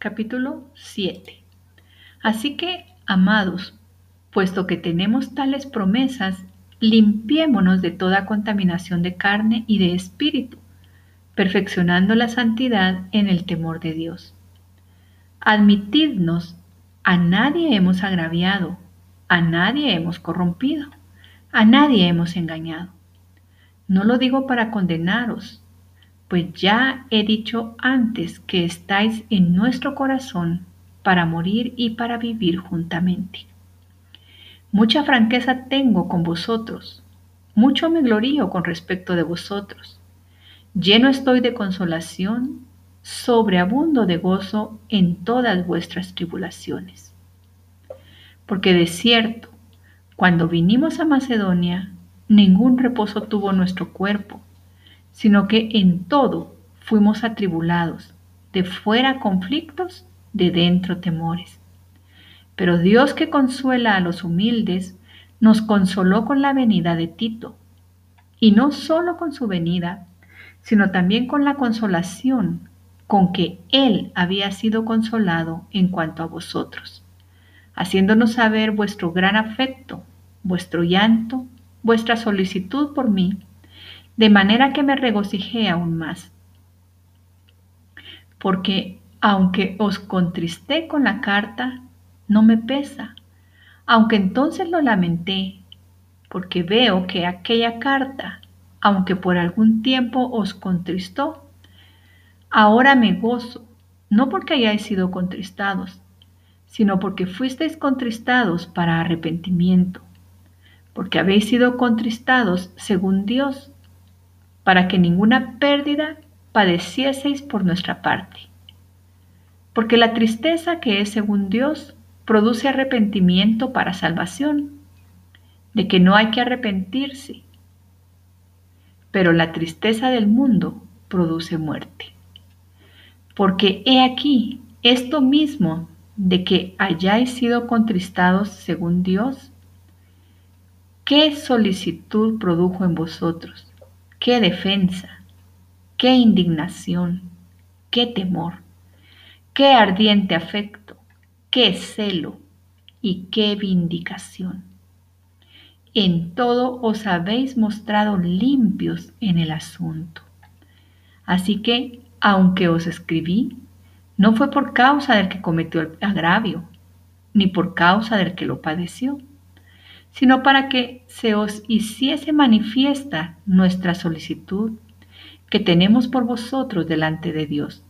capítulo 7. Así que, amados, puesto que tenemos tales promesas, limpiémonos de toda contaminación de carne y de espíritu, perfeccionando la santidad en el temor de Dios. Admitidnos, a nadie hemos agraviado, a nadie hemos corrompido, a nadie hemos engañado. No lo digo para condenaros, pues ya he dicho antes que estáis en nuestro corazón para morir y para vivir juntamente. Mucha franqueza tengo con vosotros, mucho me glorío con respecto de vosotros. Lleno estoy de consolación, sobreabundo de gozo en todas vuestras tribulaciones. Porque de cierto, cuando vinimos a Macedonia, ningún reposo tuvo nuestro cuerpo sino que en todo fuimos atribulados, de fuera conflictos, de dentro temores. Pero Dios que consuela a los humildes, nos consoló con la venida de Tito, y no solo con su venida, sino también con la consolación con que Él había sido consolado en cuanto a vosotros, haciéndonos saber vuestro gran afecto, vuestro llanto, vuestra solicitud por mí, de manera que me regocijé aún más. Porque aunque os contristé con la carta, no me pesa, aunque entonces lo lamenté, porque veo que aquella carta, aunque por algún tiempo os contristó, ahora me gozo, no porque hayáis sido contristados, sino porque fuisteis contristados para arrepentimiento, porque habéis sido contristados según Dios, para que ninguna pérdida padecieseis por nuestra parte. Porque la tristeza que es según Dios produce arrepentimiento para salvación, de que no hay que arrepentirse, pero la tristeza del mundo produce muerte. Porque he aquí esto mismo de que hayáis sido contristados según Dios, ¿qué solicitud produjo en vosotros? Qué defensa, qué indignación, qué temor, qué ardiente afecto, qué celo y qué vindicación. En todo os habéis mostrado limpios en el asunto. Así que, aunque os escribí, no fue por causa del que cometió el agravio, ni por causa del que lo padeció sino para que se os hiciese manifiesta nuestra solicitud que tenemos por vosotros delante de Dios.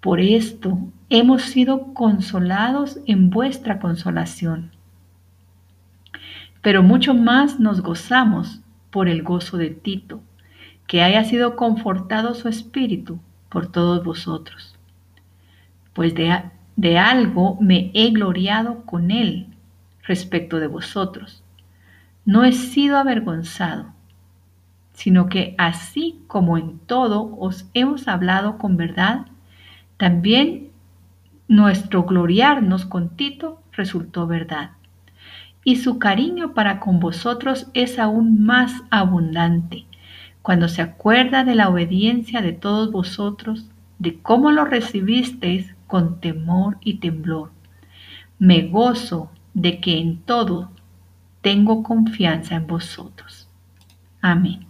Por esto hemos sido consolados en vuestra consolación, pero mucho más nos gozamos por el gozo de Tito, que haya sido confortado su espíritu por todos vosotros. Pues de, de algo me he gloriado con él respecto de vosotros. No he sido avergonzado, sino que así como en todo os hemos hablado con verdad, también nuestro gloriarnos con Tito resultó verdad. Y su cariño para con vosotros es aún más abundante cuando se acuerda de la obediencia de todos vosotros, de cómo lo recibisteis con temor y temblor. Me gozo de que en todo tengo confianza en vosotros. Amén.